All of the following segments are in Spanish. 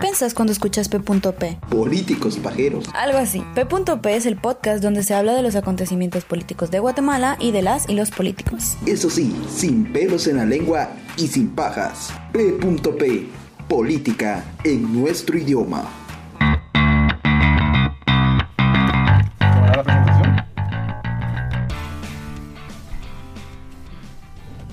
pensás cuando escuchas P.P? Políticos pajeros. Algo así. P.P es el podcast donde se habla de los acontecimientos políticos de Guatemala y de las y los políticos. Eso sí, sin pelos en la lengua y sin pajas. P.P. Política en nuestro idioma. la presentación?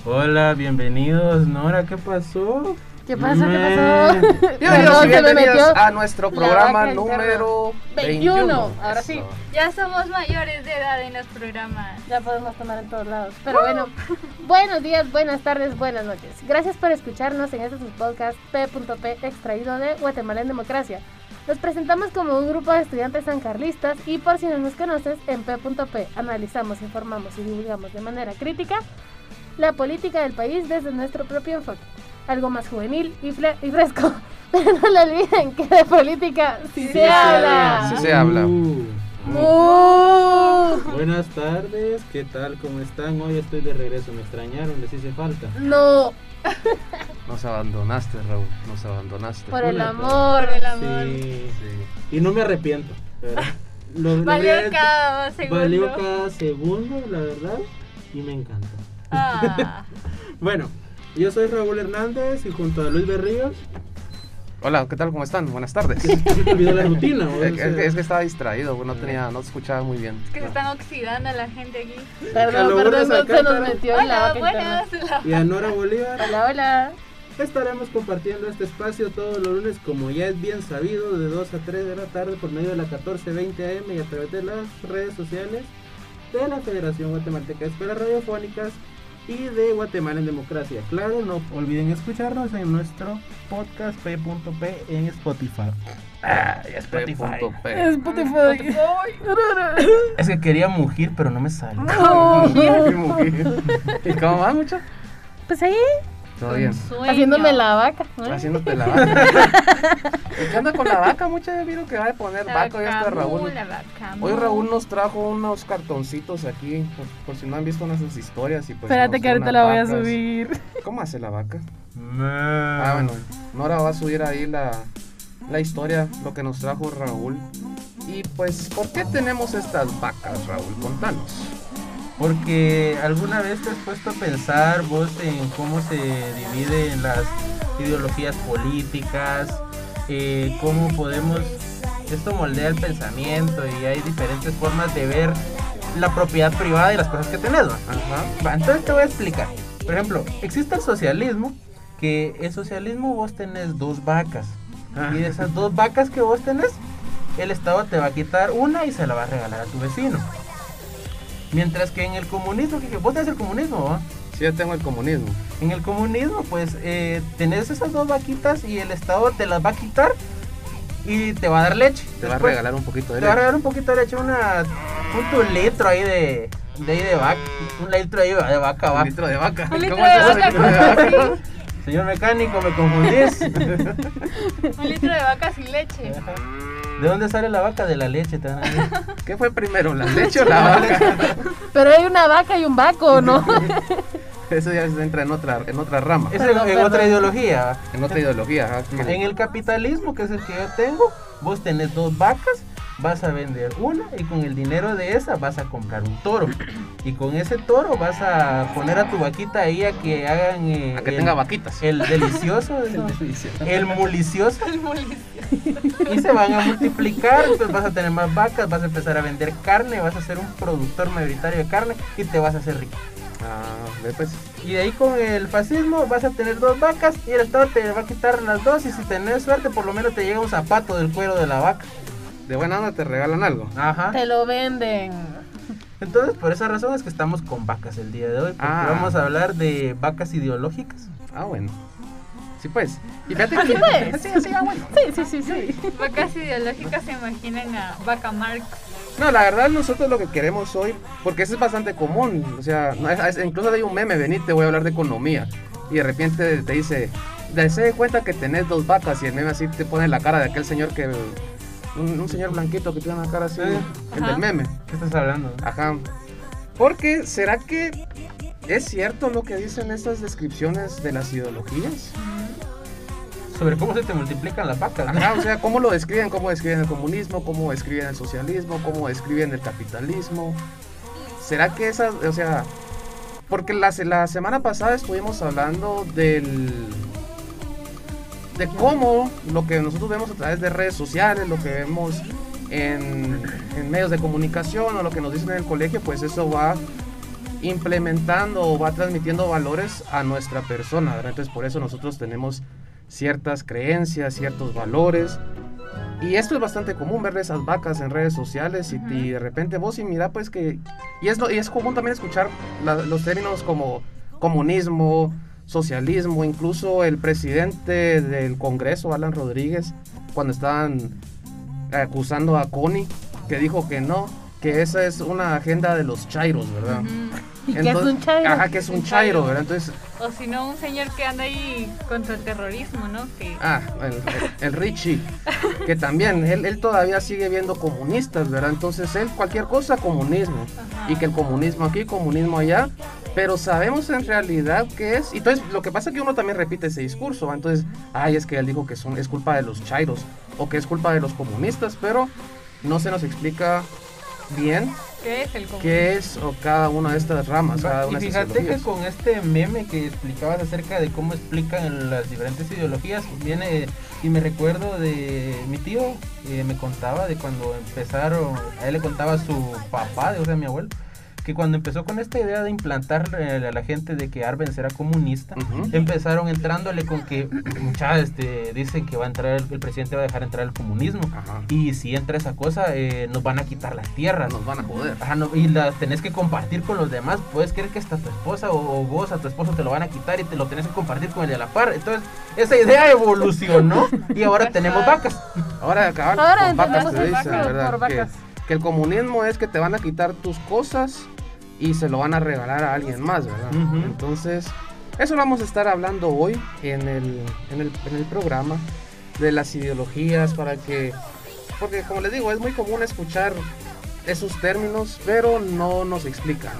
Hola, bienvenidos. Nora, ¿qué pasó? ¿Qué pasó? ¿Qué pasó? Bienvenidos y metió a nuestro programa número 21. 21. Ahora sí. Ya somos mayores de edad en los programas. Ya podemos tomar en todos lados. Pero bueno, buenos días, buenas tardes, buenas noches. Gracias por escucharnos en este podcast P.P. extraído de Guatemala en Democracia. Nos presentamos como un grupo de estudiantes sancarlistas y por si no nos conoces, en P.P. analizamos, informamos y divulgamos de manera crítica la política del país desde nuestro propio enfoque. Algo más juvenil y, fresco. Pero no le olviden que de política sí, se habla. Sí se habla. Uh, ¡Uh! buenas tardes, ¿qué tal? ¿Cómo están? Hoy estoy de regreso, me extrañaron, les hice falta. No, Nos abandonaste, Raúl. Nos abandonaste. por el amor. Por el amor. Sí. Sí. Y no me arrepiento. ¿verdad? Lo- lo Valió cada segundo. Valió cada segundo, la verdad, y me encanta. Ah, Bueno, yo soy Raúl Hernández y junto a Luis Berríos, Hola, ¿qué tal? ¿Cómo están? Buenas tardes. se te olvidó la rutina. ¿o? Es que, es que estaba distraído, no tenía, no escuchaba muy bien. es que se están oxidando la gente aquí. Perdón, perdón, no, se nos metió en la Hola, interna. buenas. Y a Nora Bolívar. Hola, hola. Estaremos compartiendo este espacio todos los lunes, como ya es bien sabido, de 2 a 3 de la tarde por medio de la 1420 AM y a través de las redes sociales de la Federación Guatemalteca de Escuelas Radiofónicas y de Guatemala en Democracia. Claro, no olviden escucharnos en nuestro podcast P.P en Spotify. Ah, Spotify. P.P. Spotify. Es que quería mugir, pero no me sale. ¿Y cómo va, mucho? Pues ahí, Todo bien. Sueño. haciéndome la vaca. ¿eh? Haciéndote la vaca. ¿Y ¿Qué anda con la vaca? Mucho vieron que va a poner La vaca. Ya está vaca Raúl. mu, la vaca mu. Hoy Raúl nos trajo unos cartoncitos aquí, por, por si no han visto nuestras historias. Y pues Espérate que ahorita la voy a subir. ¿Cómo hace la vaca? Ah, Ah, bueno, Nora va a subir ahí la, la historia, lo que nos trajo Raúl. Y pues, ¿por qué tenemos estas vacas, Raúl? Contanos. Porque alguna vez te has puesto a pensar vos en cómo se dividen las ideologías políticas, eh, cómo podemos, esto moldea el pensamiento y hay diferentes formas de ver la propiedad privada y las cosas que tenés. Va, entonces te voy a explicar. Por ejemplo, existe el socialismo, que el socialismo vos tenés dos vacas. Y de esas dos vacas que vos tenés, el Estado te va a quitar una y se la va a regalar a tu vecino. Mientras que en el comunismo, que vos tenés el comunismo, ¿va? Sí, yo tengo el comunismo. En el comunismo, pues eh, tenés esas dos vaquitas y el Estado te las va a quitar y te va a dar leche. Te va a regalar un poquito de Te va a leche. regalar un poquito de leche, una, un tu litro ahí de, de, ahí de vaca. Un litro ahí de vaca, Un va. litro de vaca. Un litro ¿Cómo de vaca, litro de vaca? Señor mecánico, me confundís. Un litro de vaca sin leche. ¿De dónde sale la vaca? De la leche. te van a decir. ¿Qué fue primero, la leche o la vaca? Pero hay una vaca y un vaco, ¿no? Eso ya entra en otra, en otra rama, Es Perdón, en, otra ideología. en otra ideología. ajá, En el capitalismo, que es el que yo tengo, vos tenés dos vacas, vas a vender una y con el dinero de esa vas a comprar un toro. Y con ese toro vas a poner a tu vaquita ahí a que hagan eh, A que el, tenga vaquitas. el delicioso, el, el mulicioso. Y se van a multiplicar, entonces vas a tener más vacas, vas a empezar a vender carne, vas a ser un productor mayoritario de carne y te vas a hacer rico. Ah, pues. Y de ahí con el fascismo vas a tener dos vacas y el Estado te va a quitar las dos y si tenés suerte por lo menos te llega un zapato del cuero de la vaca. De buena onda te regalan algo. Ajá. Te lo venden. Entonces por esa razón es que estamos con vacas el día de hoy, porque Ah. vamos a hablar de vacas ideológicas. Ah, bueno. Sí, pues. Y fíjate que. Así pues. Sí, sí, ah, bueno. Sí, sí, sí, sí. Vacas ideológicas se imaginan a vaca Marx. No, la verdad nosotros lo que queremos hoy, porque eso es bastante común, o sea, no, es- es- incluso hay un meme, venite, voy a hablar de economía, y de repente te dice, se de cuenta que tenés dos vacas, y el meme así te pone la cara de aquel señor que, un, un señor blanquito que tiene una cara así, Eh, el ajá. del meme, ¿Qué estás hablando? ajá, porque ¿será que es cierto lo que dicen estas descripciones de las ideologías? sobre cómo se te multiplican las vacas. ¿no? Ajá, o sea, ¿cómo lo describen? ¿Cómo describen el comunismo? ¿Cómo describen el socialismo? ¿Cómo describen el capitalismo? ¿Será que esas, o sea, porque la, se- la semana pasada estuvimos hablando del de cómo lo que nosotros vemos a través de redes sociales, lo que vemos en, en medios de comunicación o lo que nos dicen en el colegio, pues eso va implementando o va transmitiendo valores a nuestra persona. ¿verdad? Entonces por eso nosotros tenemos ciertas creencias, ciertos valores. Y esto es bastante común ver esas vacas en redes sociales y, y de repente vos y mira pues que... Y es, y es común también escuchar la- los términos como comunismo, socialismo, incluso el presidente del Congreso, Alan Rodríguez, cuando estaban acusando a Connie, que dijo que no, que esa es una agenda de los chairos, ¿verdad? ¿Y qué es Entonces- un chairo? Ajá, que es un chairo, ¿verdad? Entonces, O si no, un señor que anda ahí contra el terrorismo, ¿no? Que ah, el, el- el Richie, que también, él, él todavía sigue viendo comunistas, ¿verdad? Entonces, él cualquier cosa comunismo, Ajá. y que el comunismo aquí, comunismo allá, pero sabemos en realidad qué es. Y entonces, lo que pasa es que uno también repite ese discurso, ¿va? Entonces, ay, es que él dijo que son, es culpa de los chairos, o que es culpa de los comunistas, pero no se nos explica bien ¿qué es el qué es o cada una de estas ramas, cada Y una fíjate que con este meme que explicabas acerca de cómo explican las diferentes ideologías, viene y me recuerdo de mi tío, eh, me contaba de cuando empezaron, a él le contaba a su papá, o sea, mi abuelo, que cuando empezó con esta idea de implantar a la gente de que Arbenz era comunista, empezaron entrándole con que, mucha, este, dicen que va a entrar, el, el presidente va a dejar entrar el comunismo, Ajá. y si entra esa cosa, eh, nos van a quitar las tierras. Nos van a joder. Ajá, no, y la tenés que compartir con los demás. Puedes creer que hasta tu esposa o, o vos a tu esposo te lo van a quitar y te lo tenés que compartir con el de la par. Entonces, esa idea evolucionó y ahora tenemos vacas. Ahora, cabal, Ahora con vacas te dicen, vaca ¿verdad? por Que, vacas. que el comunismo es que te van a quitar tus cosas y se lo van a regalar a alguien más, ¿verdad? Entonces, eso vamos a estar hablando hoy en el, en el, en el programa de las ideologías para que, porque como les digo, es muy común escuchar esos términos, pero no nos explican.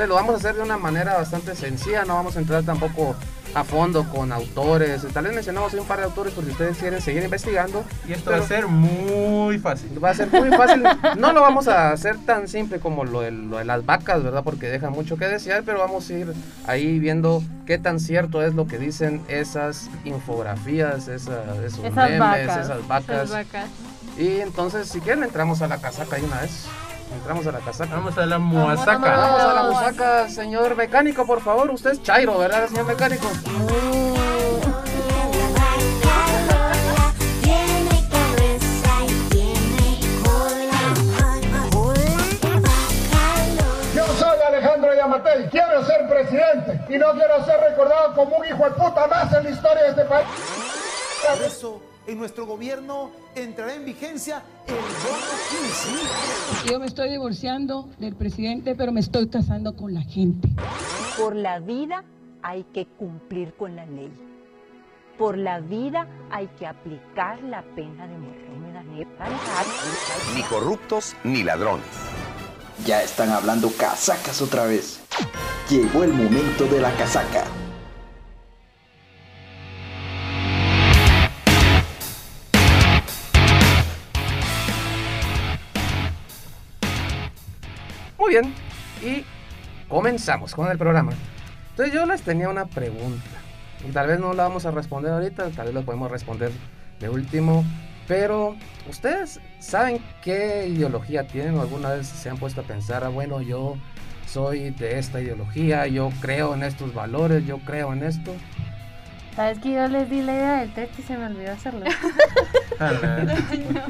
Entonces lo vamos a hacer de una manera bastante sencilla, no vamos a entrar tampoco a fondo con autores. Tal vez mencionamos un par de autores por si ustedes quieren seguir investigando. Y esto va a ser muy fácil. Va a ser muy fácil. No lo vamos a hacer tan simple como lo de, lo de las vacas, ¿verdad? Porque deja mucho que desear, pero vamos a ir ahí viendo qué tan cierto es lo que dicen esas infografías, esa- esos Esas memes, vacas. esas vacas. Esas vacas. Y entonces, si quieren, entramos a la casaca de una vez. Entramos a la casaca. Vamos a la Vamos, muasaca. Vamos a la musaca, señor mecánico, por favor. Usted es Chairo, ¿verdad, señor mecánico? Yo soy Alejandro Yamatel, quiero ser presidente y no quiero ser recordado como un hijo de puta más en la historia de este país. Por eso, en nuestro gobierno entrará en vigencia el bono 15. Yo me estoy divorciando del presidente, pero me estoy casando con la gente. Por la vida hay que cumplir con la ley. Por la vida hay que aplicar la pena de muerte. Ni corruptos ni ladrones. Ya están hablando casacas otra vez. Llegó el momento de la casaca. Bien, y comenzamos con el programa. Entonces yo les tenía una pregunta. Y tal vez no la vamos a responder ahorita, tal vez lo podemos responder de último. Pero, ¿ustedes saben qué ideología tienen alguna vez se han puesto a pensar, ah, bueno, yo soy de esta ideología, yo creo en estos valores, yo creo en esto? ¿Sabes que yo les di la idea del test y se me olvidó hacerlo? Ay, no.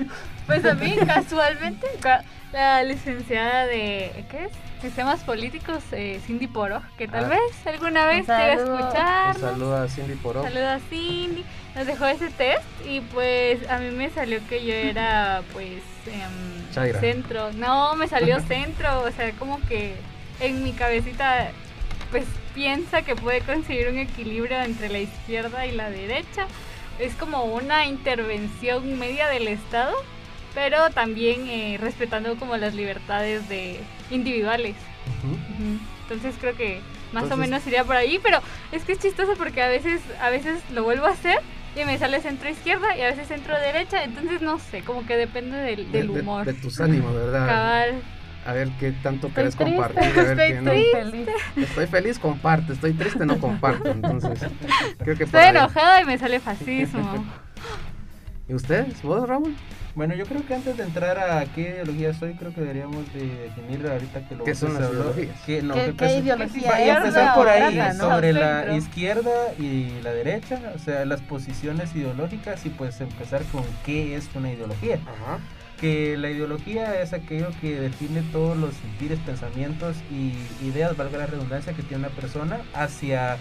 Pues a mí casualmente ca- la licenciada de ¿qué es? Sistemas políticos eh, Cindy Poro, que tal Ah. vez alguna vez saludo. escuchar. Un saludo a Cindy Poro. Saludos a Cindy. Nos dejó ese test y pues a mí me salió que yo era pues em, Chaira. centro. No, me salió centro, o sea, como que en mi cabecita pues piensa que puede conseguir un equilibrio entre la izquierda y la derecha. Es como una intervención media del Estado, pero también eh, respetando como las libertades de individuales. Entonces creo que más o menos iría por ahí, pero es que es chistoso porque a veces, a veces lo vuelvo a hacer y me sale centro izquierda y a veces centro derecha, entonces no sé, como que depende del, del De- de- humor. De, tus ánimos, verdad. Cabal. A ver qué tanto Estoy querés triste, compartir. A ver estoy qué no. Estoy feliz, comparte. Estoy triste, no comparto. Entonces, creo que Estoy ahí. enojada y me sale fascismo. ¿Y ustedes? ¿Vos, Raúl? Bueno, yo creo que antes de entrar a qué ideología soy, creo que deberíamos de definir ahorita que lo ¿Qué son las ideologías? que- no, ¿Qué- que- qué ideología va- y empezar por ahí, Trata, ¿no? sobre la izquierda y la derecha, o sea, las posiciones ideológicas y pues empezar con qué es una ideología. Ajá. Que la ideología es aquello que define todos los sentires, pensamientos y ideas, valga la redundancia, que tiene una persona hacia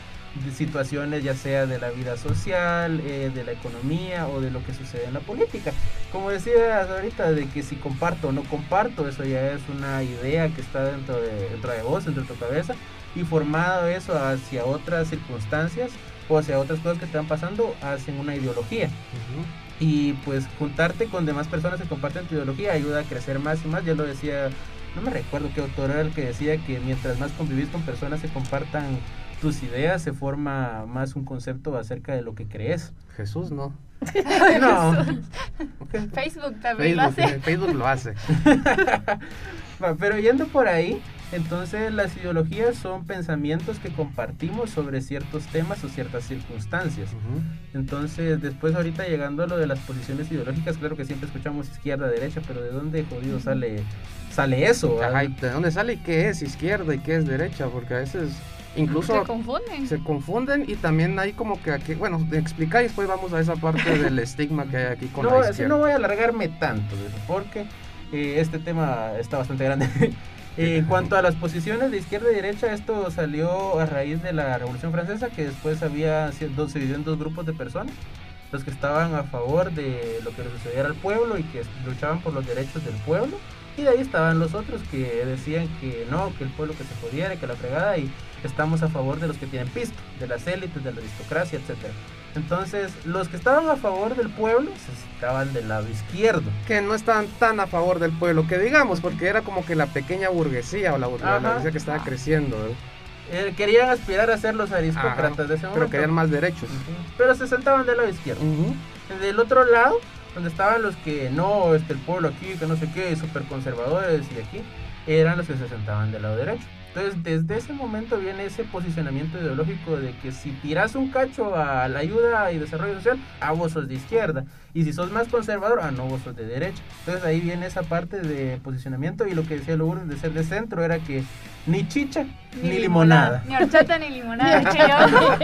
situaciones ya sea de la vida social, eh, de la economía o de lo que sucede en la política. Como decías ahorita, de que si comparto o no comparto, eso ya es una idea que está dentro de, dentro de vos, dentro de tu cabeza, y formado eso hacia otras circunstancias o hacia otras cosas que van pasando, hacen una ideología y pues juntarte con demás personas que comparten tu ideología ayuda a crecer más y más. Ya lo decía, no me recuerdo qué autor era el que decía que mientras más convivís con personas que compartan tus ideas, se forma más un concepto acerca de lo que crees. Jesús no. No. Facebook también lo Facebook, hace. eh, Facebook lo hace. Pero yendo por ahí, entonces las ideologías son pensamientos que compartimos sobre ciertos temas o ciertas circunstancias. Entonces, después ahorita llegando a lo de las posiciones ideológicas, claro que siempre escuchamos izquierda, derecha, pero ¿de dónde jodido sale, sale eso? Ajá, ¿y ¿De dónde sale y qué es izquierda y qué es derecha? Porque a veces incluso Se confunden. se confunden y también hay como que aquí, bueno, explicar y después vamos a esa parte del estigma que hay aquí con no, la izquierda. no voy a alargarme tanto, porque eh, este tema está bastante grande. Eh, en cuanto a las posiciones de izquierda y derecha, esto salió a raíz de la Revolución Francesa, que después había se dividió en dos grupos de personas, los que estaban a favor de lo que le sucediera al pueblo y que luchaban por los derechos del pueblo, y de ahí estaban los otros que decían que no, que el pueblo que se jodiera, que la fregada, y estamos a favor de los que tienen pisto, de las élites, de la aristocracia, etcétera. Entonces, los que estaban a favor del pueblo se estaban del lado izquierdo. Que no estaban tan a favor del pueblo, que digamos, porque era como que la pequeña burguesía o la, burguesía que estaba creciendo, ¿verdad? Eh, querían aspirar a ser los aristócratas Ajá, de ese momento. pero querían más derechos. Pero se sentaban del lado izquierdo. Del otro lado, donde estaban los que no, este, el pueblo aquí, que no sé qué, súper conservadores y aquí, eran los que se sentaban del lado derecho. Entonces, desde ese momento viene ese posicionamiento ideológico de que si tiras un cacho a la ayuda y desarrollo social, a vos sos de izquierda. Y si sos más conservador, a no, vos sos de derecha. Entonces ahí viene esa parte de posicionamiento y lo que decía Lourdes de ser de centro era que ni chicha ni, limonada. Ni horchata ni limonada.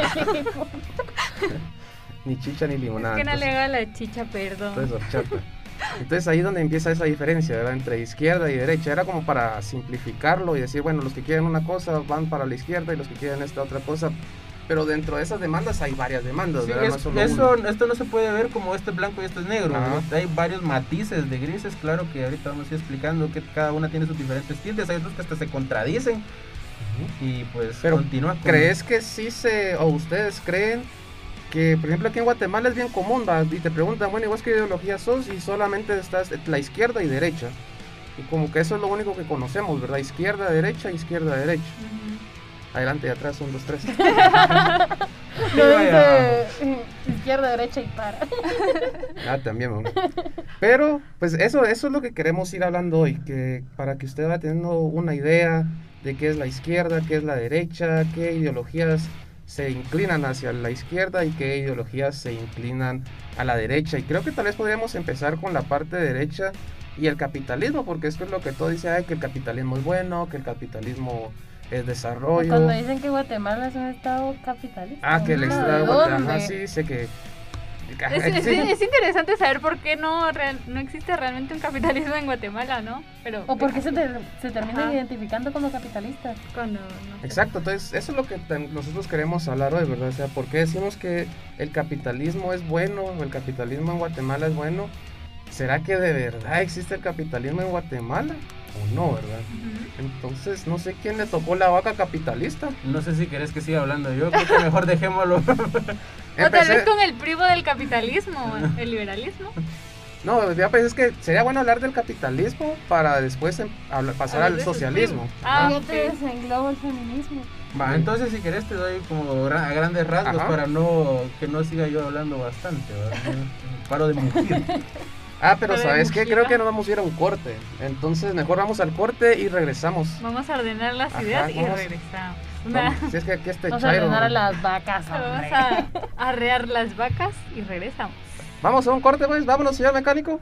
Ni chicha ni limonada. que no entonces- le haga la chicha, perdón. Entonces, horchata. Entonces ahí es donde empieza esa diferencia, ¿verdad? Entre izquierda y derecha. Era como para simplificarlo y decir, bueno, los que quieren una cosa van para la izquierda y los que quieren esta otra cosa. Pero dentro de esas demandas hay varias demandas, Sí, ¿verdad? es- no solo eso, esto no se puede ver como este es blanco y esto es negro. ¿no? Hay varios matices de grises, claro que ahorita vamos a ir explicando que cada una tiene sus diferentes tildes, hay otros que hasta se contradicen. Y pues Pero, continúa con- ¿Crees que sí se, o ustedes creen que, por ejemplo, aquí en Guatemala es bien común, ¿va? y te preguntan, bueno, ¿y vos qué ideología sos? Y solamente estás la izquierda y derecha. Y como que eso es lo único que conocemos, ¿verdad? Izquierda, derecha, izquierda, derecha. Adelante y atrás, un, dos, tres. No dice izquierda, derecha y para. Ah, también, mamá. Pero, pues eso, eso es lo que queremos ir hablando hoy, que para que usted vaya teniendo una idea de qué es la izquierda, qué es la derecha, qué ideologías se inclinan hacia la izquierda y qué ideologías se inclinan a la derecha. Y creo que tal vez podríamos empezar con la parte derecha y el capitalismo, porque esto es lo que todo dice, ay, que el capitalismo es bueno, que el capitalismo es desarrollo. Cuando dicen que Guatemala es un estado capitalista. Ah, que el extra ¿De Guatemala, sí, dice que... Es, es- Sí. es interesante saber por qué no, real- no existe realmente un capitalismo en Guatemala, ¿no? Pero ¿O por qué se, ter- se terminan Ajá. identificando como capitalistas? Cuando no. Exacto, entonces eso es lo que nosotros queremos hablar hoy, ¿verdad? O sea, ¿por qué decimos que el capitalismo es bueno o el capitalismo en Guatemala es bueno? ¿Será que de verdad existe el capitalismo en Guatemala o no, verdad? Entonces, no sé quién le tocó la vaca capitalista. No sé si querés que siga hablando yo, creo que mejor dejémoslo. O tal vez con el primo del capitalismo, el liberalismo. No, ya pues es que sería bueno hablar del capitalismo para después em- hablar- pasar al socialismo. Ah, Yo ok. te desenglobo el feminismo. Va, entonces si querés te doy como a grandes rasgos Ajá. para no que no siga yo hablando bastante, ¿verdad? Paro de mugir. Ah, pero ¿sabes qué? Creo que nos vamos a ir a un corte. Entonces mejor vamos al corte y regresamos. Vamos a ordenar las Ajá, ideas y vamos. regresamos. Una- Vamos, Si es que aquí este Vamos a ordenar a las vacas, Vamos hombre. a arrear las vacas y regresamos. Vamos a un corte, pues. Vámonos, señor mecánico.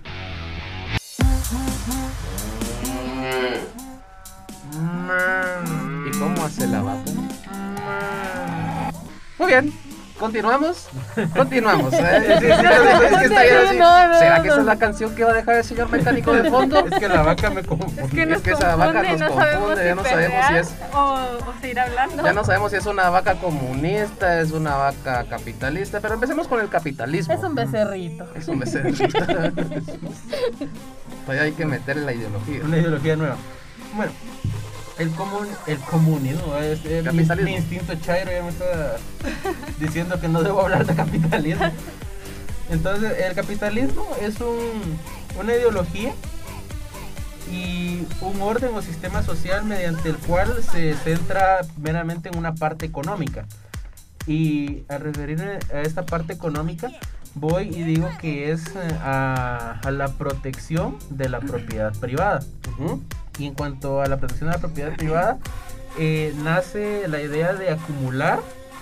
¿Y cómo hace la vaca? Muy bien. Continuamos. Continuamos. ¿eh? Sí, sí, sí, es que está ahí así. No, no, ¿Será que esa es la canción que va a dejar el señor mecánico de fondo? Es que la vaca me confunde. Es que nos que esa vaca nos no confunde, si ya no sabemos si es- O, o seguir hablando. Ya no sabemos si es una vaca comunista, es una vaca capitalista, pero empecemos con el capitalismo. Es un becerrito. Es un becerro. Todavía hay que meterle la ideología. Una ideología nueva. Bueno, el comun, el comunismo, es, es mi, instinto chairo ya me está diciendo que no debo hablar de capitalismo. Entonces, el capitalismo es un, una ideología y un orden o sistema social mediante el cual se centra meramente en una parte económica. Y al referirme a esta parte económica, voy y digo que es eh, a, a la protección de la propiedad privada. Y en cuanto a la protección de la propiedad privada, eh, nace la idea de acumular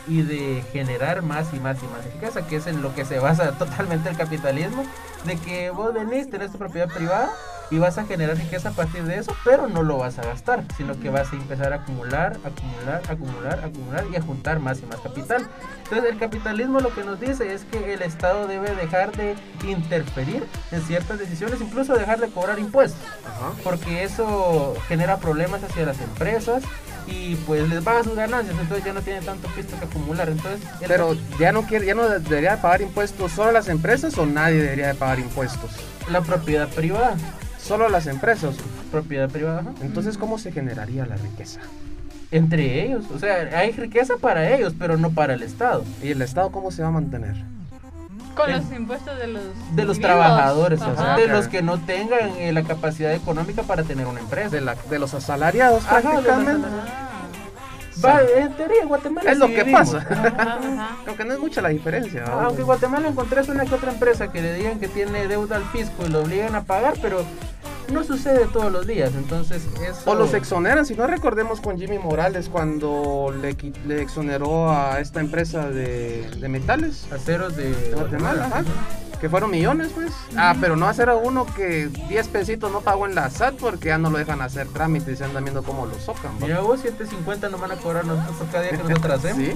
y de generar más y más y más riqueza, que es en lo que se basa totalmente el capitalismo, de que vos venís, tenés tu propiedad privada y vas a generar riqueza a partir de eso, pero no lo vas a gastar, sino que vas a empezar a acumular, acumular, acumular, acumular y a juntar más y más capital. Entonces el capitalismo lo que nos dice es que el Estado debe dejar de interferir en ciertas decisiones, incluso dejar de cobrar impuestos Ajá. porque eso genera problemas hacia las empresas y pues les baja sus ganancias, entonces ya no tienen tanto pisto que acumular. Entonces, Pero ya no quiere, ya no debería de pagar impuestos solo las empresas o nadie debería de pagar impuestos. la propiedad privada, Solo las empresas. propiedad privada, ajá. Entonces, ¿cómo se generaría la riqueza? entre ellos, o sea, hay riqueza para ellos, pero no para el Estado. ¿Y el Estado cómo se va a mantener? Con los impuestos de los De los trabajadores, o sea, de los que no tengan eh, la capacidad económica para tener una empresa. De, la, de los asalariados Ajá, prácticamente. Va, en teoría, en Guatemala Es lo sí que vivimos. pasa. Ajá, ajá. Aunque no es mucha la diferencia. ¿verdad? Aunque en Guatemala encontrás una que otra empresa que le digan que tiene deuda al fisco y lo obligan a pagar, pero no sucede todos los días, entonces eso... O los exoneran, si no recordemos con Jimmy Morales cuando le, exoneró a esta empresa de, de metales aceros de de Guatemala, ajá, que fueron millones pues. Ah, pero no hacer a uno que 10 pesitos no pagó en la SAT porque ya no lo dejan hacer trámites y se andan viendo cómo lo socan. ¿va? Mira vos, 7.50 nos van a cobrar nosotros por cada día que nosotros hacemos. Sí.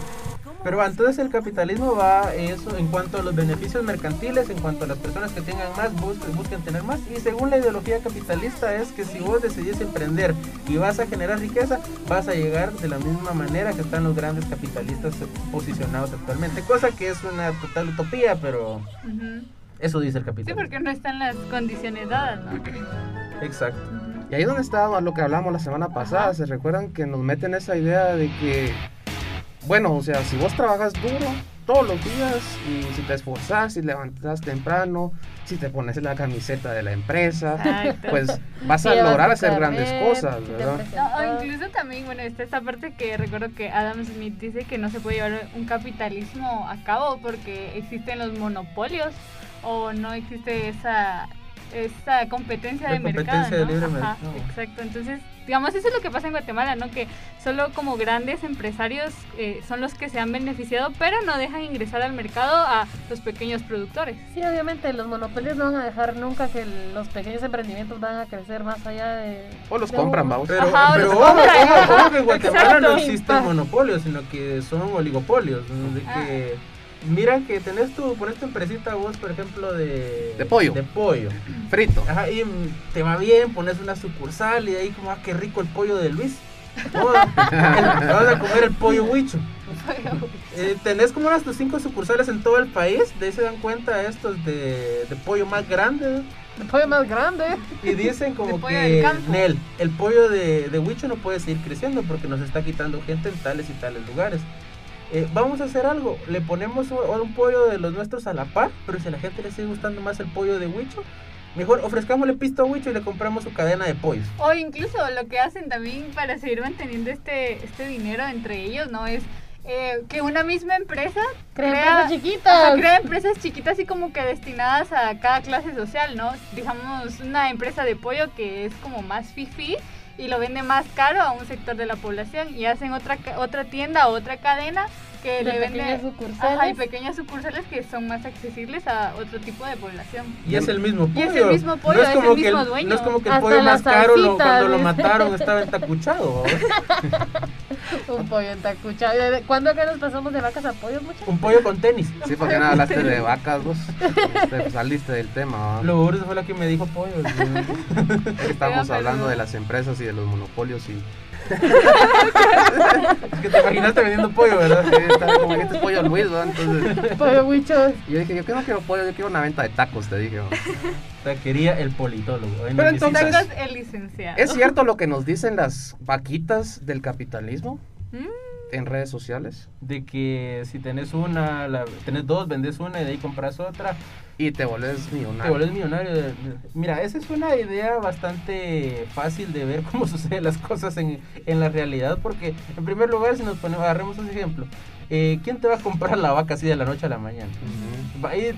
Pero va, entonces el capitalismo va eso en cuanto a los beneficios mercantiles, en cuanto a las personas que tengan más, busquen, busquen tener más. Y según la ideología capitalista es que si vos decidís emprender y vas a generar riqueza, vas a llegar de la misma manera que están los grandes capitalistas posicionados actualmente. Cosa que es una total utopía, pero eso dice el Sí, capitalismo. porque no están las condiciones dadas, ¿no? Exacto. Y ahí donde estaba lo que hablamos la semana pasada, se recuerdan que nos meten esa idea de que, bueno, o sea, si vos trabajas duro todos los días y si te esforzás, si levantas temprano, si te pones la camiseta de la empresa, Exacto. pues vas a lograr hacer grandes cosas, ¿verdad? No, o incluso también, bueno, está esta parte que recuerdo que Adam Smith dice que no se puede llevar un capitalismo a cabo porque existen los monopolios o no existe esa esa competencia La de mercado. competencia de ¿no? libre Ajá, mercado. Exacto, entonces, digamos, eso es lo que pasa en Guatemala, ¿no? Que solo como grandes empresarios eh, son los que se han beneficiado, pero no dejan ingresar al mercado a los pequeños productores. Sí, obviamente los monopolios no van a dejar nunca que los pequeños emprendimientos van a crecer más allá de... O los de compran, vamos. Pero, Ajá, pero los ojo, compran. ojo, ojo que en Guatemala no existen monopolios, sino que son oligopolios. ¿no? De que, mira que tenés tu, pones tu empresita vos, por ejemplo, de... De pollo. De pollo. Frito. Ajá, y te va bien, pones una sucursal y de ahí como, ah, qué rico el pollo de Luis. Te vas a comer el pollo huicho. Eh, tenés como unas tus cinco sucursales en todo el país, de ahí se dan cuenta estos de, de pollo más grande. El pollo más grande. Y dicen como que. Nel, el pollo de, de Huicho no puede seguir creciendo porque nos está quitando gente en tales y tales lugares. Eh, vamos a hacer algo, le ponemos un, un pollo de los nuestros a la par, pero si a la gente le sigue gustando más el pollo de Huicho, Mejor ofrezcámosle pisto a Huicho y le compramos su cadena de pollos. O incluso lo que hacen también para seguir manteniendo este, este dinero entre ellos, ¿no? Es eh, que una misma empresa Crea empresas chiquitas. Crea empresas chiquitas así como que destinadas a cada clase social, ¿no? Digamos, una empresa de pollo que es como más fifi y lo vende más caro a un sector de la población y hacen otra, otra tienda o otra cadena que De le sucursales. Ajá, y pequeñas sucursales que son más accesibles a otro tipo de población. Y es el mismo Y pollo. es el mismo pollo, no es es el como que mismo el, dueño. No es como que el Hasta pollo más caro lo- cuando lo mataron estaba entacuchado. Un pollo en tacucha. ¿De- ¿Cuándo acá nos pasamos de vacas a pollos, muchachos? Un pollo con tenis. Sí, porque no hablaste de vacas vos. Este, saliste del tema. ¿va? Lo duro fue la que me dijo pollo. Es que Estamos hablando de las empresas y de los monopolios y es que te imaginaste vendiendo pollo, ¿verdad? Sí, estaba como este es pollo Luis, ¿va? Entonces, Pollo huichos. y yo dije, yo que no quiero pollo, yo quiero una venta de tacos, te dije. ¿va? Taquería el politólogo. Pero entonces- el licenciado. ¿Es cierto lo que nos dicen las vaquitas del capitalismo Mm. En redes sociales? de que si tenés una, la, tenés dos, vendes una y de ahí compras otra, Y te volvés te millonario. vuelves millonario. Mira, esa es una idea bastante fácil de ver cómo suceden las cosas en, en la realidad, porque en primer lugar, si nos ponemos, agarremos un ejemplo, eh, ¿quién te va a comprar la vaca así de la noche a la mañana?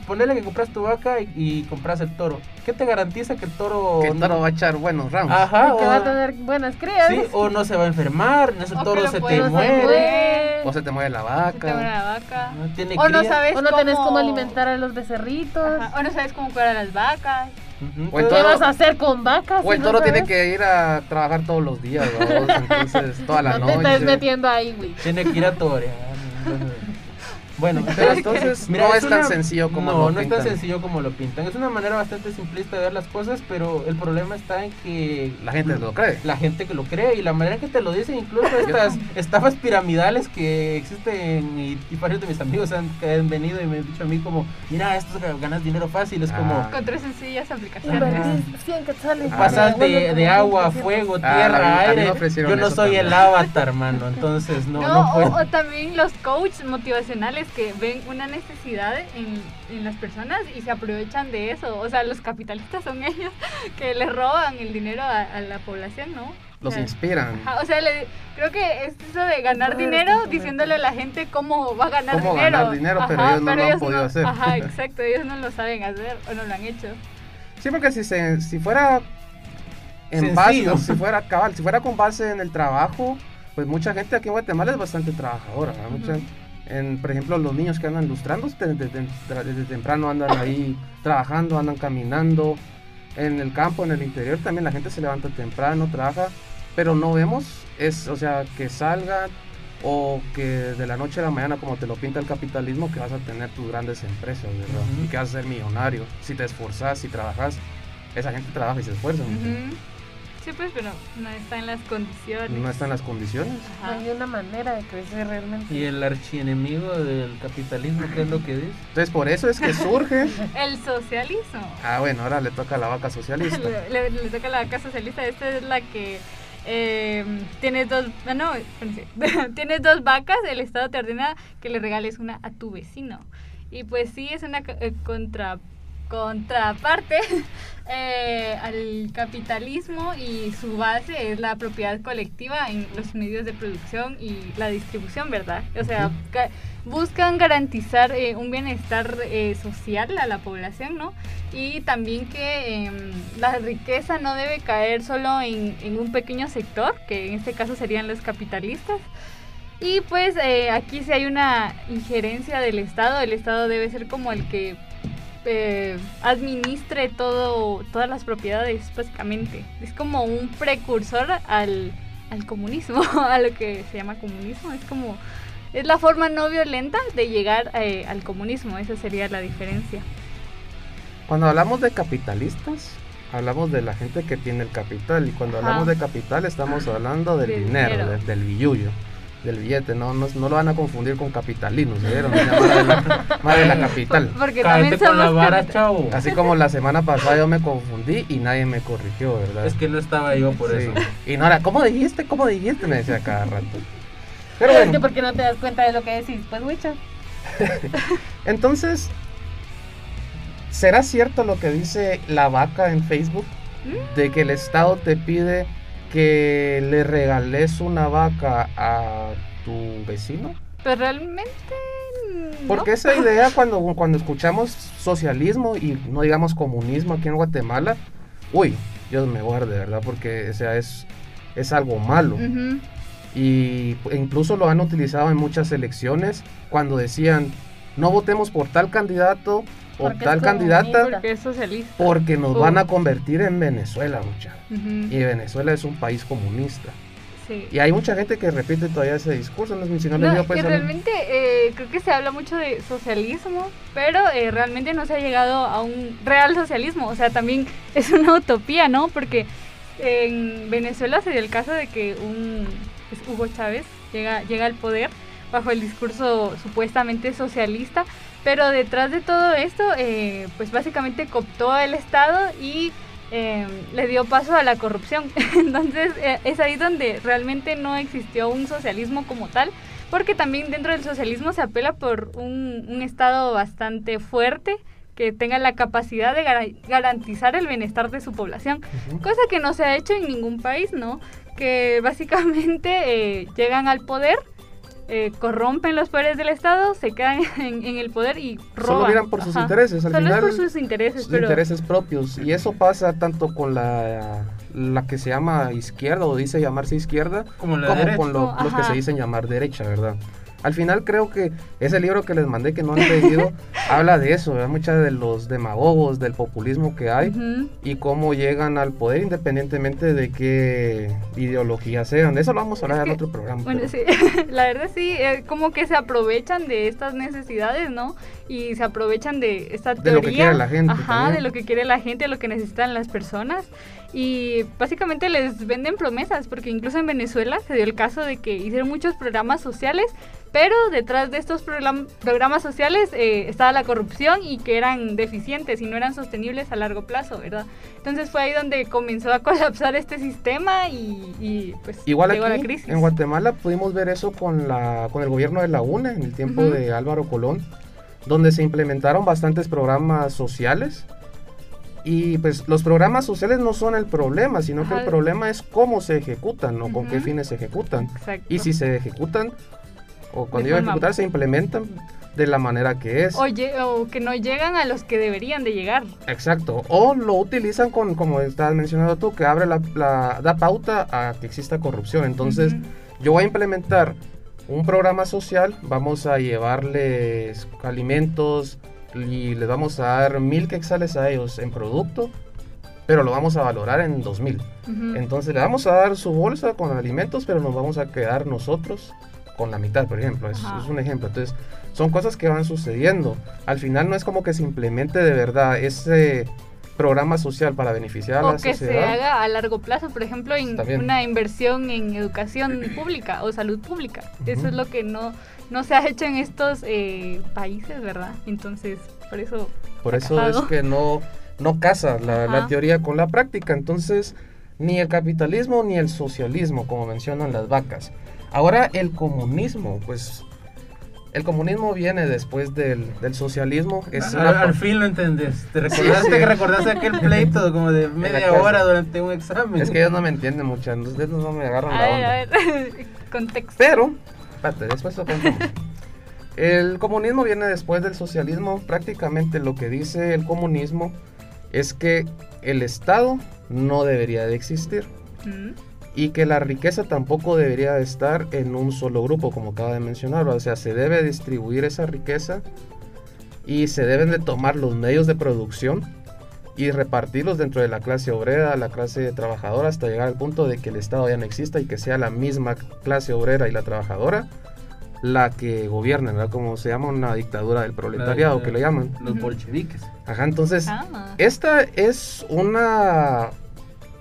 Ponele que compras tu vaca y, y compras el toro. ¿Qué te garantiza que el toro... Que el toro va a echar buenos ramos. Ajá, que va a o, tener buenas crías. sí, o no se va a enfermar, ese O toro se te muere. O se te mueve la se te muere vaca. la vaca. No tiene O no sabes O no tenés cómo- alimentar a los becerritos. Ajá, O no sabes cómo cuidar a las vacas. O ¿Qué toro- vas a hacer con vacas? O el si no toro tiene que ir a trabajar todos los días, ¿no? entonces toda la No te estés noche. metiendo ahí, güey. Tiene que ir a torear. Bueno, Pero entonces no es tan sencillo como no, lo no es tan pintan. sencillo como lo pintan. Es una manera bastante simplista de ver las cosas, pero el problema está en que La gente lo cree. la gente que lo cree y la manera en que te lo dicen, incluso estas estafas piramidales que existen y, y varios de mis amigos han, que han venido y me han dicho a mí como, mira, esto es- ganas dinero fácil, es como Ah. Con tres sencillas aplicaciones. Invertís 100 quetzales. Ah, pasas de, agua, 100%. fuego, Ah, tierra, aire. Yo no soy también. el avatar, mano, entonces no, No, no puedo. o, o también los coaches motivacionales que ven una necesidad en, en las personas y se aprovechan de eso. O sea, los capitalistas son ellos que le roban el dinero a, a la población, ¿no? Los O sea, inspiran. ajá, o sea, le- creo que es eso de ganar Poder dinero diciéndole a la gente cómo va a ganar Cómo dinero. ganar dinero, pero ellos no lo han podido hacer. Ajá, exacto, ellos no lo saben hacer o no lo han hecho. Sí, porque si, se, si fuera en Sencillo. base, si fuera cabal, si fuera con base en el trabajo, pues mucha gente aquí en Guatemala es bastante trabajadora. ¿verdad? Mucha- en, por ejemplo, los niños que andan lustrando desde, desde- desde temprano andan ahí trabajando, andan caminando. En el campo, en el interior también la gente se levanta temprano, trabaja, pero no vemos, es, o sea, que salgan o que de la noche a la mañana, como te lo pinta el capitalismo, que vas a tener tus grandes empresas. Y que vas a ser millonario. Si te esforzas, si trabajas, esa gente trabaja y se esfuerza. Sí, pues, pero no está en las condiciones. No están las condiciones. No Ajá. hay una manera de crecer realmente. Y el archienemigo del capitalismo, ¿qué es lo que dice? Entonces, por eso es que surge. El socialismo. Ah, bueno, ahora le toca a la vaca socialista. le, le- le toca la vaca socialista. Esta es la que eh, tienes dos. ah, No, tienes dos vacas. El Estado te ordena que le regales una a tu vecino. Y pues sí, es una eh, contra, contraparte eh, al capitalismo y su base es la propiedad colectiva en los medios de producción y la distribución, ¿verdad? O sea, ca- buscan garantizar eh, un bienestar eh, social a la población, ¿no? Y también que em, la riqueza no debe caer solo en, en un pequeño sector, que en este caso serían los capitalistas. Y pues eh, aquí sí hay una injerencia del Estado, el Estado debe ser como el que eh, administre todo, todas las propiedades, básicamente. Es como un precursor al, al comunismo, a lo que se llama comunismo. Es como, es la forma no violenta de llegar eh, al comunismo, esa sería la diferencia. Cuando hablamos de capitalistas, hablamos de la gente que tiene el capital. Y cuando Ajá. hablamos de capital, estamos hablando del Del dinero, dinero. de- del billullo, del billete. No, no, no lo van a confundir con capitalismo, ¿se vieron? Llama de la, madre de la capital. Porque también la vara, chavo. Así como la semana pasada yo me confundí y nadie me corrigió, ¿verdad? Es que no estaba yo por Sí. eso. Y Nora, ¿cómo dijiste? ¿Cómo dijiste? Me decía cada rato. Pero Pero es que bueno, porque no te das cuenta de lo que decís, pues, Wicha. entonces, ¿Será cierto lo que dice la vaca en Facebook? De que el Estado te pide que le regales una vaca a tu vecino. Pues realmente. no. Porque esa idea cuando, cuando escuchamos socialismo y no digamos comunismo aquí en Guatemala, uy, Dios me guarde, ¿verdad? Porque o sea, es, es algo malo. Y e incluso lo han utilizado en muchas elecciones cuando decían, no votemos por tal candidato o tal candidata Porque es socialista. porque nos Uh. van a convertir en Venezuela, muchachos. Ujú. Y Venezuela es un país comunista. Sí. Y hay mucha gente que repite todavía ese discurso, no, si no No, pues, que son- realmente eh, creo que se habla mucho de socialismo, pero eh, realmente no se ha llegado a un real socialismo. O sea, también es una utopía, ¿no? Porque en Venezuela se dio el caso de que un pues, Hugo Chávez llega, llega al poder bajo el discurso supuestamente socialista, pero detrás de todo esto, eh, pues básicamente cooptó el Estado y eh, le dio paso a la corrupción. Entonces eh, es ahí donde realmente no existió un socialismo como tal, porque también dentro del socialismo se apela por un, un Estado bastante fuerte que tenga la capacidad de gara- garantizar el bienestar de su población, cosa que no se ha hecho en ningún país, ¿no? Que básicamente eh, llegan al poder, eh, corrompen los poderes del Estado, se quedan en, en el poder y roban. Solo miran por sus Ajá. intereses, al Solo es final por sus intereses, sus pero... intereses propios. Y eso pasa tanto con la, la que se llama izquierda o dice llamarse izquierda, Como la como derecha. con lo- los que se dicen llamar derecha, ¿verdad? Al final creo que ese libro que les mandé que no han leído habla de eso, ¿verdad? Muchas de los demagogos, del populismo que hay y cómo llegan al poder independientemente de qué ideología sean. De eso lo vamos a hablar en otro programa. Bueno, pero- sí, la verdad sí, eh, como que se aprovechan de estas necesidades, ¿no? Y se aprovechan de esta De lo que teoría. quiere la gente Ajá, también. de lo que quiere la gente, de lo que necesitan las personas. Y básicamente les venden promesas, porque incluso en Venezuela se dio el caso de que hicieron muchos programas sociales, pero detrás de estos program- programas sociales eh, estaba la corrupción y que eran deficientes y no eran sostenibles a largo plazo, ¿verdad? Entonces fue ahí donde comenzó a colapsar este sistema y, y, pues Igual llegó la aquí, crisis. en Guatemala pudimos ver eso con, la, con el gobierno de la UNE en el tiempo Ujú. de Álvaro Colón, donde se implementaron bastantes programas sociales. Y pues los programas sociales no son el problema, sino que Ajá. el problema es cómo se ejecutan o con qué Ujú. fines se ejecutan. Exacto. Y si se ejecutan, o cuando digo ejecutar, se implementan de la manera que es. Oye, o que no llegan a los que deberían de llegar. Exacto. O lo utilizan con, como estabas mencionando tú, que abre la, la- da pauta a que exista corrupción. Entonces, Ujú. yo voy a implementar un programa social, vamos a llevarles alimentos y les vamos a dar mil quexales a ellos en producto, pero lo vamos a valorar en dos mil. Entonces le vamos a dar su bolsa con alimentos, pero nos vamos a quedar nosotros con la mitad, por ejemplo. Es, es un ejemplo. Entonces, son cosas que van sucediendo. Al final no es como que se implemente de verdad ese programa social para beneficiar a O la que se sociedad. haga a largo plazo, por ejemplo, en una inversión en educación pública o salud pública. Eso Ujú. es lo que no, no se ha hecho en estos eh, países, ¿verdad? Entonces, por eso... Por eso es casado. que no, no casa la, la teoría con la práctica. Entonces, ni el capitalismo ni el socialismo, como mencionan las vacas. Ahora, el comunismo, pues. El comunismo viene después del, del socialismo. Es al, una al fin lo entendés. Te Sí, recordaste sí. que recordaste aquel pleito como de media hora durante un examen. Es que ellos no me entienden mucho, ustedes no me agarran A la ver, onda. a ver, contexto. Pero, espérate, después lo contamos. El comunismo viene después del socialismo. Prácticamente lo que dice el comunismo es que el Estado no debería de existir Mm. Y que la riqueza tampoco debería de estar en un solo grupo, como acaba de mencionar. O sea, se debe distribuir esa riqueza y se deben de tomar los medios de producción y repartirlos dentro de la clase obrera, la clase trabajadora, hasta llegar al punto de que el Estado ya no exista y que sea la misma clase obrera y la trabajadora la que gobierne, ¿verdad? Como se llama una dictadura del proletariado, que le llaman. Los bolcheviques. Ajá, entonces, Ah. esta es una...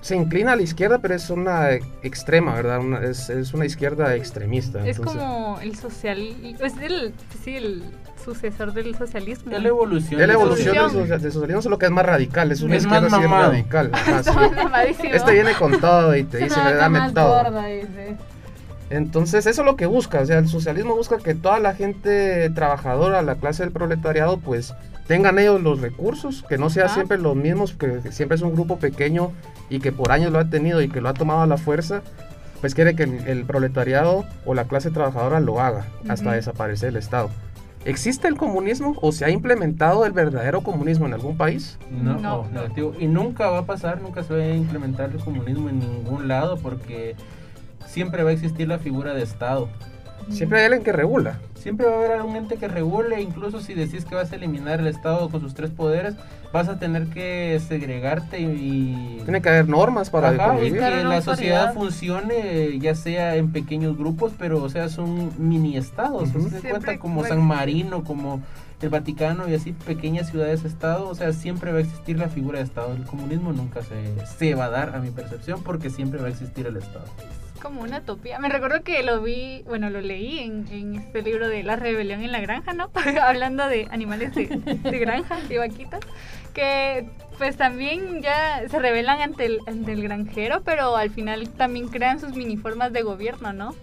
Se inclina a la izquierda, pero es una extrema, ¿verdad? Una- es, es una izquierda extremista. Es entonces- como el social... Es el, sí, el sucesor del socialismo. Es la evolución. Es la evolución del, del socialismo, solo que es más radical, es una Es izquierda más así radical. ajá, sí. Este viene con todo y te dice, todo. gorda, dice. Entonces, eso es lo que busca. O sea, el socialismo busca que toda la gente trabajadora, la clase del proletariado, pues tengan ellos los recursos, que no sea Ajá. siempre los mismos, que, siempre es un grupo pequeño y que por años lo ha tenido y que lo ha tomado a la fuerza, pues quiere que el, el proletariado o la clase trabajadora lo haga hasta desaparecer el Estado. ¿Existe el comunismo o se ha implementado el verdadero comunismo en algún país? No, No. negativo. Y nunca va a pasar, nunca se va a implementar el comunismo en ningún lado porque siempre va a existir la figura de Estado. Siempre hay alguien que regula. Siempre va a haber algún ente que regule, incluso si decís que vas a eliminar el Estado con sus tres poderes, vas a tener que segregarte y... Tiene que haber normas para Ajá, y que la sociedad funcione ya sea en pequeños grupos, pero o sea, son mini estados, Ujú. ¿se dan Siempre cuenta? Como puede San. Marino, como el Vaticano y así pequeñas ciudades estado, o sea, siempre va a existir la figura de estado. El comunismo nunca se, se va a dar a mi percepción porque siempre va a existir el estado. Como una utopía. Me recuerdo que lo vi, bueno, lo leí en, en este libro de La rebelión en la granja, ¿no? Hablando de animales de, de granja y vaquitas. Que pues también ya se rebelan ante el, ante el granjero, pero al final también crean sus miniformas de gobierno, ¿no?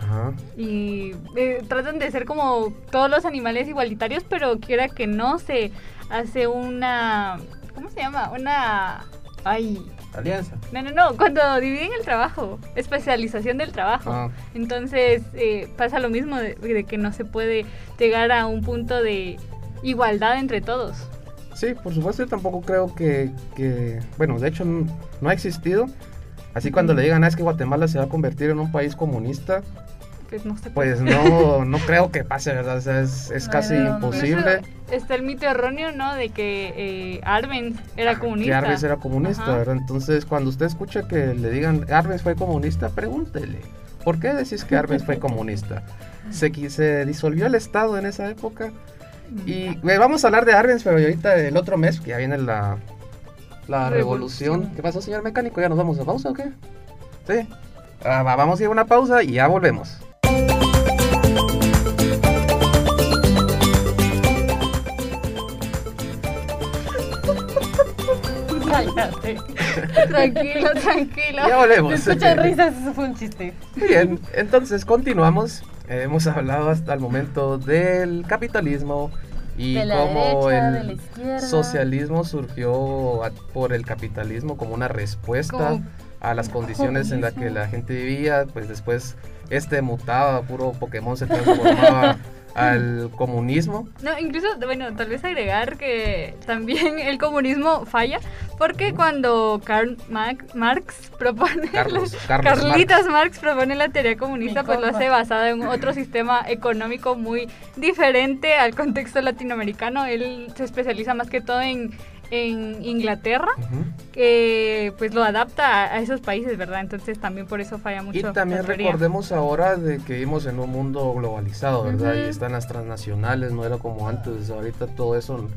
Ajá. y eh, tratan de ser como todos los animales igualitarios, pero quiera que no se hace una ¿cómo se llama? Una ay, Alianza. no, no, no, cuando dividen el trabajo, especialización del trabajo. Ah. Entonces eh, pasa lo mismo de, de que no se puede llegar a un punto de igualdad entre todos. Sí, por supuesto, yo tampoco creo que, que- bueno, de hecho no ha existido. Así cuando le digan, "Ah, es que Guatemala se va a convertir en un país comunista, Pues no se puede. pues no, no creo que pase, ¿verdad? O sea, es, es No, casi no, imposible Está el mito erróneo, ¿no? De que eh, Arbenz era comunista. que Arbenz era comunista, Ajá. ¿verdad? Entonces, cuando usted escucha que le digan, Arbenz fue comunista, pregúntele, ¿por qué decís que Arbenz fue comunista? Se, se disolvió el Estado en esa época. Y eh, vamos a hablar de Arbenz, pero ahorita el otro mes, que ya viene la, la revolución. Revolución. ¿Qué pasó, señor mecánico? ¿Ya nos vamos a pausa o qué? Sí. Ah, va, vamos a ir a una pausa y ya volvemos. Tranquilo, tranquilo. Ya volvemos. Se escuchan risas, eso fue un chiste. Bien, entonces continuamos. Eh, hemos hablado hasta el momento del capitalismo y De cómo derecha, el de socialismo surgió a- por el capitalismo como una respuesta Como a las condiciones en las que la gente vivía. Pues después este mutaba, puro Pokémon se transformaba al comunismo. No, incluso, bueno, tal vez agregar que también el comunismo falla, porque cuando Karl Ma- Marx propone... Carlos, Carlos Carlitos Marx. propone la teoría comunista, Mi pues lo hace basada en otro sistema económico muy diferente al contexto latinoamericano. Él se especializa más que todo en, en Inglaterra, que pues lo adapta a, esos países, ¿verdad? Entonces también por eso falla mucho. Y también recordemos ahora de que vivimos en un mundo globalizado, ¿verdad? Y están las transnacionales, no era como antes. Ahorita todo eso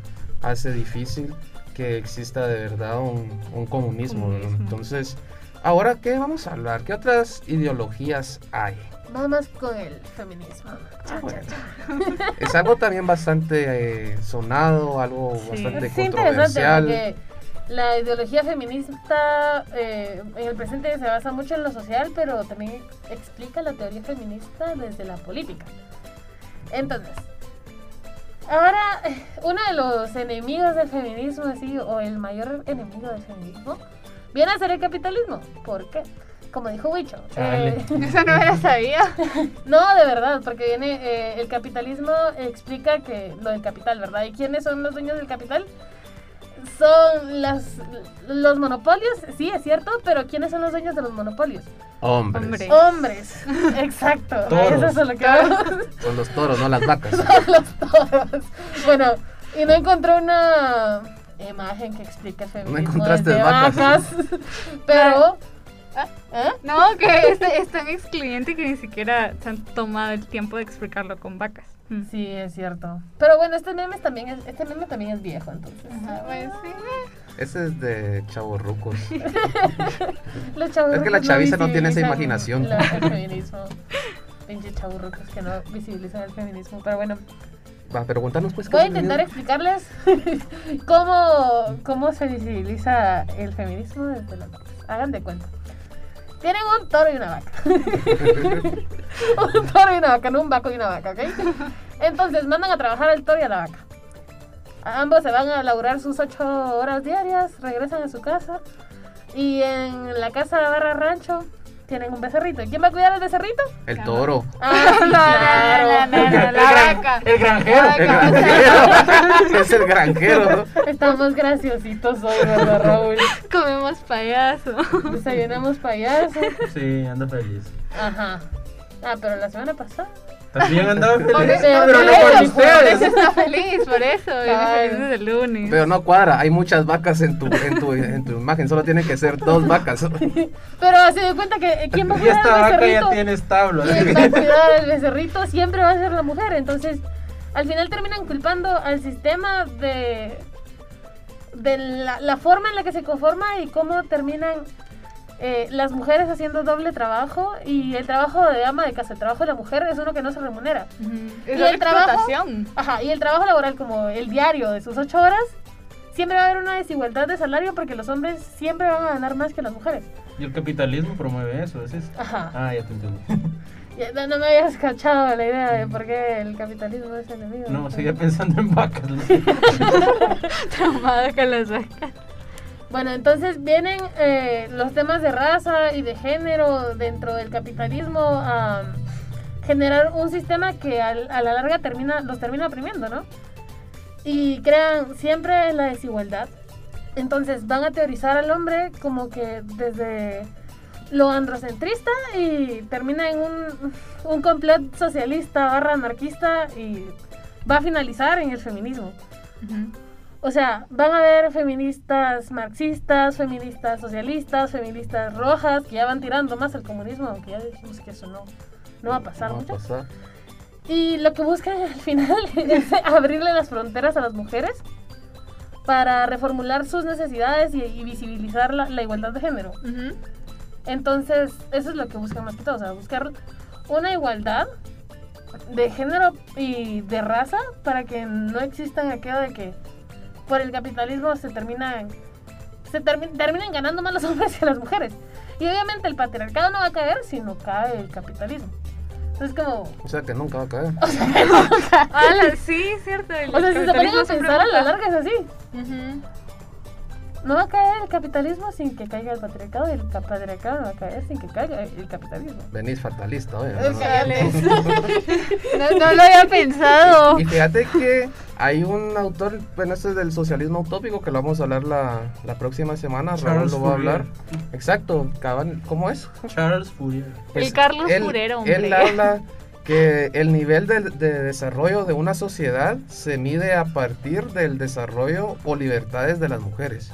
hace difícil que exista de verdad un, un comunismo. Comunismo. Entonces, ahora, ¿qué vamos a hablar? ¿Qué otras ideologías hay? Vamos con el feminismo. Ah, bueno. Es algo también bastante eh, sonado, algo Sí. bastante Es interesante controversial. porque la ideología feminista eh, en el presente se basa mucho en lo social, pero también explica la teoría feminista desde la política. Entonces, ahora uno de los enemigos del feminismo, así, o el mayor enemigo del feminismo, viene a ser el capitalismo. ¿Por qué? Como dijo Wicho. Eh, Eso no me la sabía. no, de verdad, porque viene eh, el capitalismo explica que lo del capital, ¿verdad? ¿Y quiénes son los dueños del capital? Son las los monopolios, sí, es cierto, pero ¿quiénes son los dueños de los monopolios? Hombres. Hombre. Hombres. Exacto. Toros. Eso es lo que. Son los toros, no las vacas. los toros. Bueno, y no encontré una imagen que explique el feminismo encontraste desde vacas. pero ¿eh? No, que es, es tan excluyente que ni siquiera se han tomado el tiempo de explicarlo con vacas. Mm. Sí, es cierto. Pero bueno, este meme también es, este meme también es viejo, entonces. Ajá, pues sí. Ese es de chavorrucos. Los chavorrucos Es que la chaviza no tiene esa imaginación. la- el feminismo. Pinche chaburrucos que no visibilizan el feminismo. Pero bueno, Va, pero contanos pues qué voy a intentar explicarles cómo, cómo se visibiliza el feminismo desde la Hagan de cuenta. Tienen un toro y una vaca. un toro y una vaca, no un vaco y una vaca, ¿ok? Entonces mandan a trabajar al toro y a la vaca. Ambos se van a laburar sus ocho horas diarias, regresan a su casa y en la casa barra rancho tienen un becerrito. ¿Y quién va a cuidar al becerrito? El toro. Ah. No, no, no, la vaca. El granjero. El granjero. es el granjero. ¿no? Estamos graciositos hoy, ¿verdad, Raúl? Comemos payaso. Desayunamos payaso. Sí, ando feliz. Ajá. Ah, pero la semana pasada. También andaba feliz, pero por no con por ustedes. eso está feliz, por eso. Ay. feliz desde el lunes. Pero no cuadra, hay muchas vacas en tu, en tu, en tu imagen, solo tienen que ser dos vacas. Pero se dio cuenta que quién va a cuidar esta al vaca ya becerrito. tiene establo. Quien va a cuidar al becerrito siempre va a ser la mujer. Entonces, al final terminan culpando al sistema de, de la, la forma en la que se conforma y cómo terminan eh, las mujeres haciendo doble trabajo y el trabajo de ama de casa, el trabajo de la mujer es uno que no se remunera. Es y la el trabajo, explotación. ajá, y el trabajo laboral como el diario de sus ocho horas, siempre va a haber una desigualdad de salario porque los hombres siempre van a ganar más que las mujeres. Y el capitalismo promueve eso, ¿es eso? Ajá. Ah, ya te entendí. Ya, No, no me habías cachado la idea de por qué el capitalismo es enemigo. No, seguía pensando en vacas. Traumada con las vacas. Bueno, entonces vienen eh, los temas de raza y de género dentro del capitalismo a generar un sistema que al- a la larga termina, los termina oprimiendo, ¿no? Y crean siempre la desigualdad. Entonces van a teorizar al hombre como que desde lo androcentrista y termina en un, un complot socialista barra anarquista y va a finalizar en el feminismo. O sea, van a haber feministas marxistas, feministas socialistas, feministas rojas, que ya van tirando más al comunismo, aunque ya dijimos que eso no, no va a pasar No va a mucho. pasar. Y lo que buscan al final es abrirle las fronteras a las mujeres para reformular sus necesidades y, y visibilizar la, la igualdad de género. Entonces, eso es lo que buscan más que todo, o sea, buscar una igualdad de género y de raza para que no existan aquello de que por el capitalismo se terminan se termi- terminan ganando más los hombres que las mujeres. Y obviamente el patriarcado no va a caer si no cae el capitalismo. Entonces como O sea que nunca va a caer. Ala, sí, cierto. el o sea, si se ponen a pensar a la larga es así. No va a caer el capitalismo sin que caiga el patriarcado y el ca- patriarcado no va a caer sin que caiga el capitalismo. Venís fatalista, que- No, no lo había pensado. Y fíjate que hay un autor, bueno, este es del socialismo utópico, que lo vamos a hablar la, la próxima semana. Raúl Charles lo va a Fourier. hablar. Exacto, ¿cómo es? Charles Fourier. El Carlos él, Fourier, hombre. Él habla que el nivel de, de desarrollo de una sociedad se mide a partir del desarrollo o libertades de las mujeres.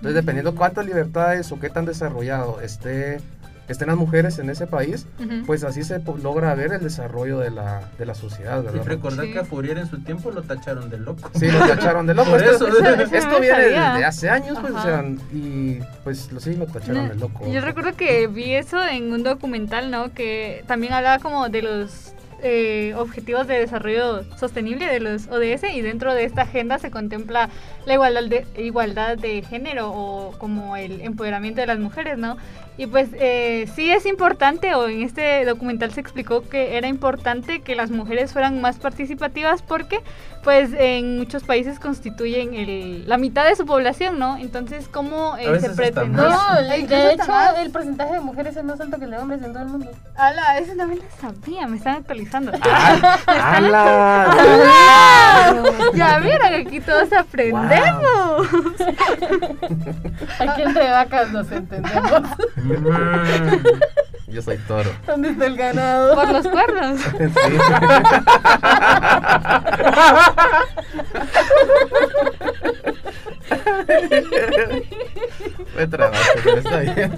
Entonces, dependiendo cuántas libertades o qué tan desarrollado esté, estén las mujeres en ese país, pues así se logra ver el desarrollo de la, de la sociedad, Y ¿verdad? recordar que a Fourier en su tiempo lo tacharon de loco. Sí, lo tacharon de loco. Por Esto, eso. esto- esto viene sabía. desde hace años, pues, o sea, y pues lo- sí lo tacharon de loco. Yo recuerdo que vi eso en un documental, ¿no? Que también hablaba como de los eh, objetivos de desarrollo sostenible de los ODS y dentro de esta agenda se contempla la igualdad de, igualdad de género o como el empoderamiento de las mujeres, ¿no? Y pues eh, sí es importante, o en este documental se explicó que era importante que las mujeres fueran más participativas porque pues en muchos países constituyen el, la mitad de su población, ¿no? Entonces, ¿cómo eh, se pretende? No, Incluso de hecho más. el porcentaje de mujeres es más alto que el de hombres en todo el mundo. Ala, eso también lo sabía, me están actualizando. Ah, ¡Hala! ¡Ala! Ya vieron, aquí todos aprendemos. Aquí entre vacas nos entendemos. Yo soy toro. ¿Dónde está el ganado? Por los cuernos. Me trabaste, pero está bien.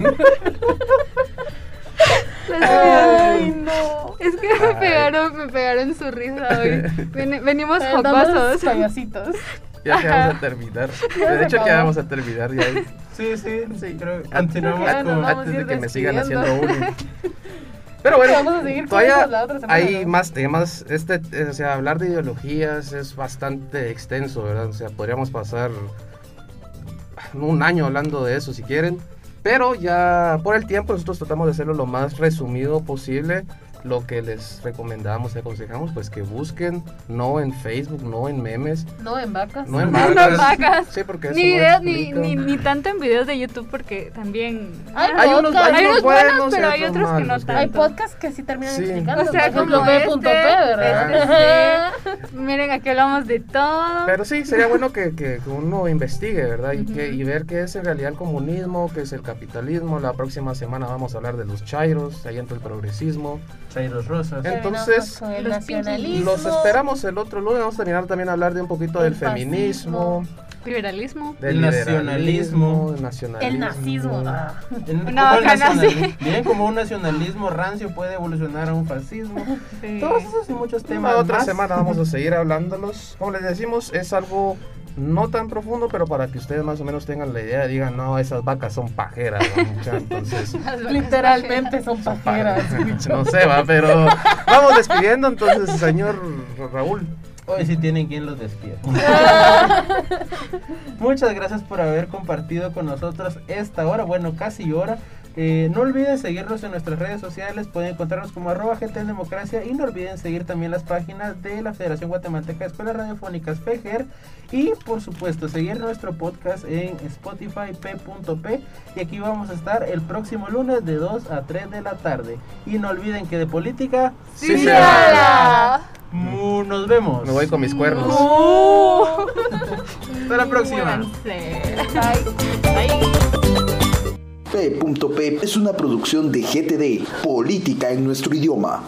Ay, no. Es que me pegaron, me pegaron su risa hoy. Ven- venimos jocosos. payasitos. Ya que vamos a terminar. De hecho, que vamos a terminar ya. Sí, sí, sí. Creo continuamos con... antes de que me sigan haciendo bullying. Pero bueno, Vamos a seguir con todavía eso la otra semana, hay ¿no? más temas. Este, eh, o sea, hablar de ideologías es bastante extenso, ¿verdad? O sea, podríamos pasar un año hablando de eso si quieren. Pero ya por el tiempo nosotros tratamos de hacerlo lo más resumido posible lo que les recomendamos y aconsejamos, pues que busquen, no en Facebook, no en memes, No en vacas. no en No vacas. en vacas. Sí, porque Ni, no videos, ni, ni, ni tanto en videos de YouTube porque también... Hay Hay unos- hay unos buenos pero hay otros que no tanto. Hay podcasts que sí terminan Sí. explicando. O sea, ejemplo, como B.P, este, ¿verdad? este, Miren, aquí hablamos de todo. Pero sí, sería bueno que, que- que uno investigue, ¿verdad? Y, que, y ver qué es en realidad el comunismo, qué es el capitalismo. La próxima semana vamos a hablar de los chairos, ahí entra el progresismo. Chairos rosas. Entonces, el los nacionalismo. los esperamos el otro lunes. Vamos a terminar también a hablar de un poquito El del feminismo, Liberalismo. del El liberalismo, nacionalismo. el nacionalismo. El nazismo. ah. Una el nacionalismo- como un nacionalismo rancio puede evolucionar a un fascismo. Sí. Todos esos y muchos temas La otra más. semana vamos a seguir hablándolos. Como les decimos, es algo no tan profundo, pero para que ustedes más o menos tengan la idea, digan, no, esas vacas son pajeras. ¿no? Mucha, Entonces, Literalmente son pajeras. no sé, va, pero vamos despidiendo entonces, señor Raúl. Hoy sí tienen quien los despierta. Muchas gracias por haber compartido con nosotros esta hora, bueno, casi hora. Eh, no olviden seguirnos en nuestras redes sociales, pueden encontrarnos como arroba GT en Democracia y no olviden seguir también las páginas de la Federación Guatemalteca de Escuelas Radiofónicas FEGER y por supuesto seguir nuestro podcast en Spotify p.p y aquí vamos a estar el próximo lunes de 2 a 3 de la tarde y no olviden que de política Sí, Sí, se ala. Mu- nos vemos. Me voy con mis cuernos. Hasta la próxima. Muéranse. P.P es una producción de GTD, Política en nuestro idioma.